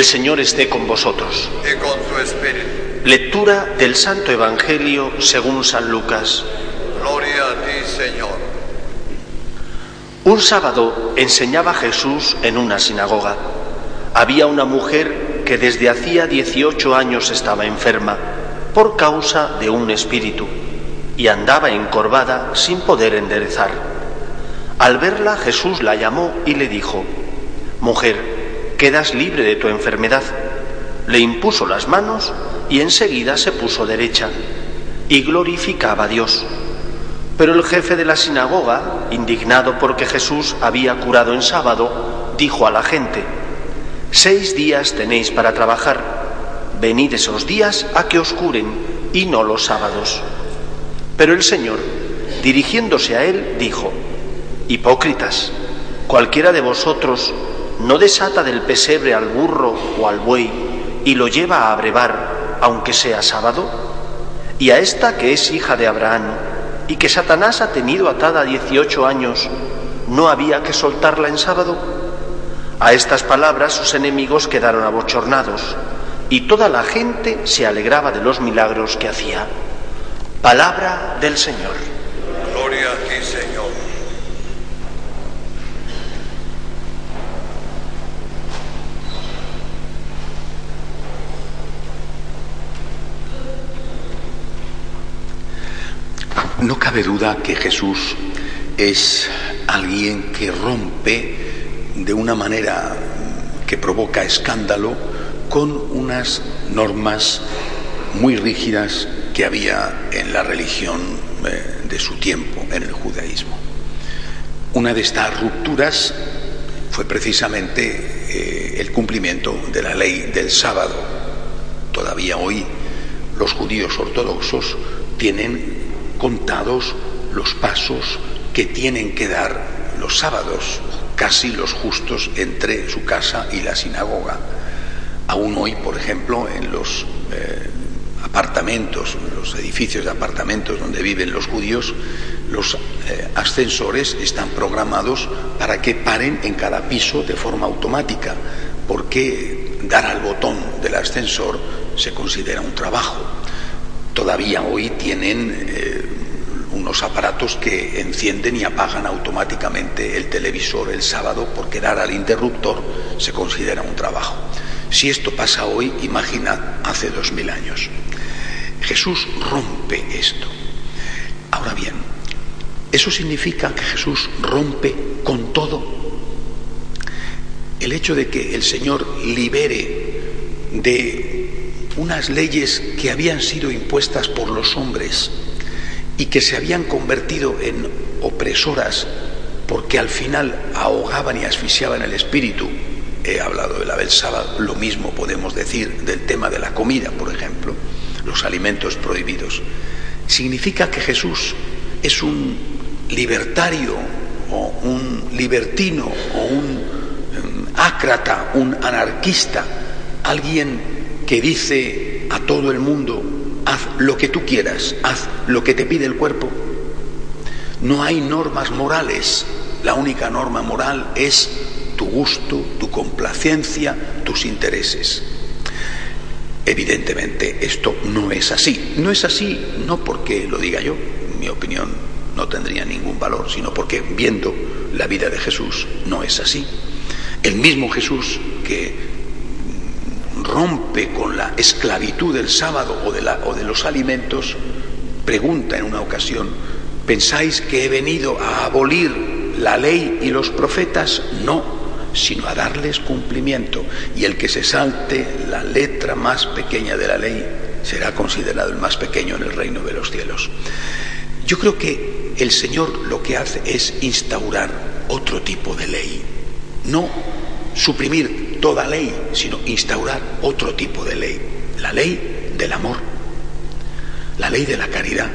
El Señor esté con vosotros. y con tu espíritu. Lectura del Santo Evangelio según San Lucas. Gloria a ti, Señor. Un sábado enseñaba Jesús en una sinagoga. Había una mujer que desde hacía 18 años estaba enferma por causa de un espíritu y andaba encorvada sin poder enderezar. Al verla Jesús la llamó y le dijo, Mujer, quedas libre de tu enfermedad. Le impuso las manos y enseguida se puso derecha y glorificaba a Dios. Pero el jefe de la sinagoga, indignado porque Jesús había curado en sábado, dijo a la gente, Seis días tenéis para trabajar, venid esos días a que os curen y no los sábados. Pero el Señor, dirigiéndose a él, dijo, Hipócritas, cualquiera de vosotros no desata del pesebre al burro o al buey y lo lleva a abrevar, aunque sea sábado? Y a esta que es hija de Abraham y que Satanás ha tenido atada 18 años, ¿no había que soltarla en sábado? A estas palabras sus enemigos quedaron abochornados y toda la gente se alegraba de los milagros que hacía. Palabra del Señor. Gloria a ti, Señor. No cabe duda que Jesús es alguien que rompe de una manera que provoca escándalo con unas normas muy rígidas que había en la religión eh, de su tiempo, en el judaísmo. Una de estas rupturas fue precisamente eh, el cumplimiento de la ley del sábado. Todavía hoy los judíos ortodoxos tienen contados los pasos que tienen que dar los sábados, casi los justos entre su casa y la sinagoga. Aún hoy, por ejemplo, en los eh, apartamentos, en los edificios de apartamentos donde viven los judíos, los eh, ascensores están programados para que paren en cada piso de forma automática, porque dar al botón del ascensor se considera un trabajo. Todavía hoy tienen eh, unos aparatos que encienden y apagan automáticamente el televisor el sábado porque dar al interruptor se considera un trabajo. Si esto pasa hoy, imaginad hace dos mil años. Jesús rompe esto. Ahora bien, eso significa que Jesús rompe con todo. El hecho de que el Señor libere de unas leyes que habían sido impuestas por los hombres y que se habían convertido en opresoras porque al final ahogaban y asfixiaban el espíritu. He hablado de la Belsaba, lo mismo podemos decir del tema de la comida, por ejemplo, los alimentos prohibidos. Significa que Jesús es un libertario o un libertino o un um, ácrata, un anarquista, alguien que dice a todo el mundo, haz lo que tú quieras, haz lo que te pide el cuerpo. No hay normas morales, la única norma moral es tu gusto, tu complacencia, tus intereses. Evidentemente esto no es así. No es así no porque lo diga yo, mi opinión no tendría ningún valor, sino porque viendo la vida de Jesús no es así. El mismo Jesús que rompe con la esclavitud del sábado o de, la, o de los alimentos, pregunta en una ocasión, ¿pensáis que he venido a abolir la ley y los profetas? No, sino a darles cumplimiento. Y el que se salte la letra más pequeña de la ley será considerado el más pequeño en el reino de los cielos. Yo creo que el Señor lo que hace es instaurar otro tipo de ley. No suprimir toda ley, sino instaurar otro tipo de ley. La ley del amor, la ley de la caridad.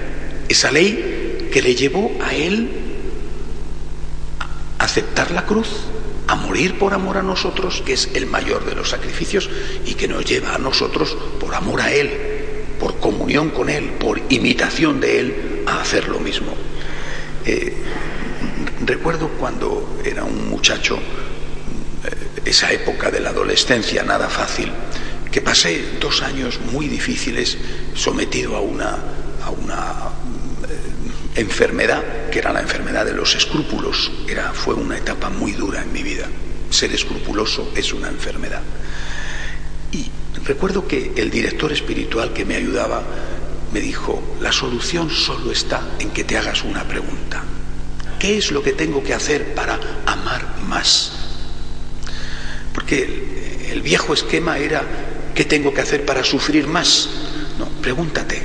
Esa ley que le llevó a él a aceptar la cruz, a morir por amor a nosotros, que es el mayor de los sacrificios, y que nos lleva a nosotros, por amor a Él, por comunión con Él, por imitación de Él, a hacer lo mismo. Eh, recuerdo cuando era un muchacho, esa época de la adolescencia, nada fácil, que pasé dos años muy difíciles sometido a una, a una enfermedad, que era la enfermedad de los escrúpulos. Era, fue una etapa muy dura en mi vida. Ser escrupuloso es una enfermedad. Y recuerdo que el director espiritual que me ayudaba me dijo, la solución solo está en que te hagas una pregunta. ¿Qué es lo que tengo que hacer para amar más? Porque el, viejo esquema era, ¿qué tengo que hacer para sufrir más? No, pregúntate,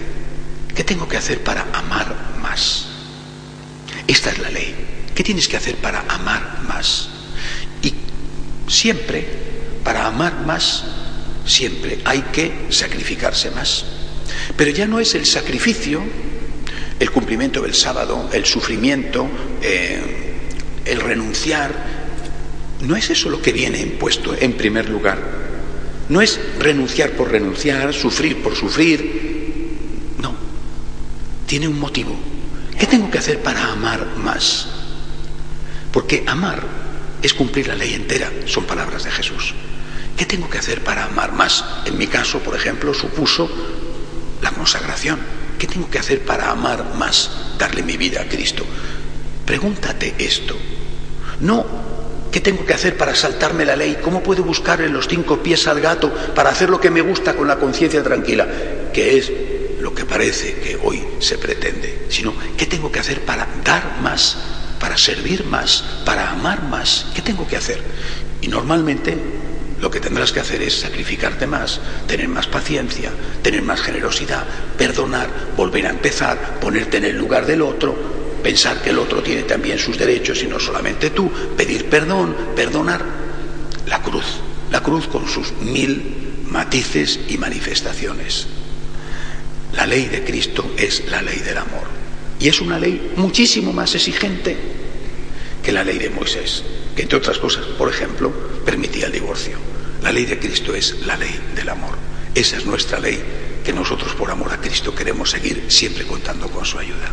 ¿qué tengo que hacer para amar más? Esta es la ley. ¿Qué tienes que hacer para amar más? Y siempre, para amar más, siempre hay que sacrificarse más. Pero ya no es el sacrificio, el cumplimiento del sábado, el sufrimiento, eh, el renunciar. No es eso lo que viene impuesto en primer lugar. No es renunciar por renunciar, sufrir por sufrir. No. Tiene un motivo. ¿Qué tengo que hacer para amar más? Porque amar es cumplir la ley entera, son palabras de Jesús. ¿Qué tengo que hacer para amar más? En mi caso, por ejemplo, supuso la consagración. ¿Qué tengo que hacer para amar más? Darle mi vida a Cristo. Pregúntate esto. No, ¿qué tengo que hacer para saltarme la ley? ¿Cómo puedo buscarle los cinco pies al gato para hacer lo que me gusta con la conciencia tranquila? Que es lo que parece que hoy se pretende, sino qué tengo que hacer para dar más, para servir más, para amar más, qué tengo que hacer. Y normalmente lo que tendrás que hacer es sacrificarte más, tener más paciencia, tener más generosidad, perdonar, volver a empezar, ponerte en el lugar del otro, pensar que el otro tiene también sus derechos y no solamente tú, pedir perdón, perdonar. La cruz, la cruz con sus mil matices y manifestaciones. La ley de Cristo es la ley del amor. Y es una ley muchísimo más exigente que la ley de Moisés, que entre otras cosas, por ejemplo, permitía el divorcio. La ley de Cristo es la ley del amor. Esa es nuestra ley que nosotros por amor a Cristo queremos seguir siempre contando con su ayuda.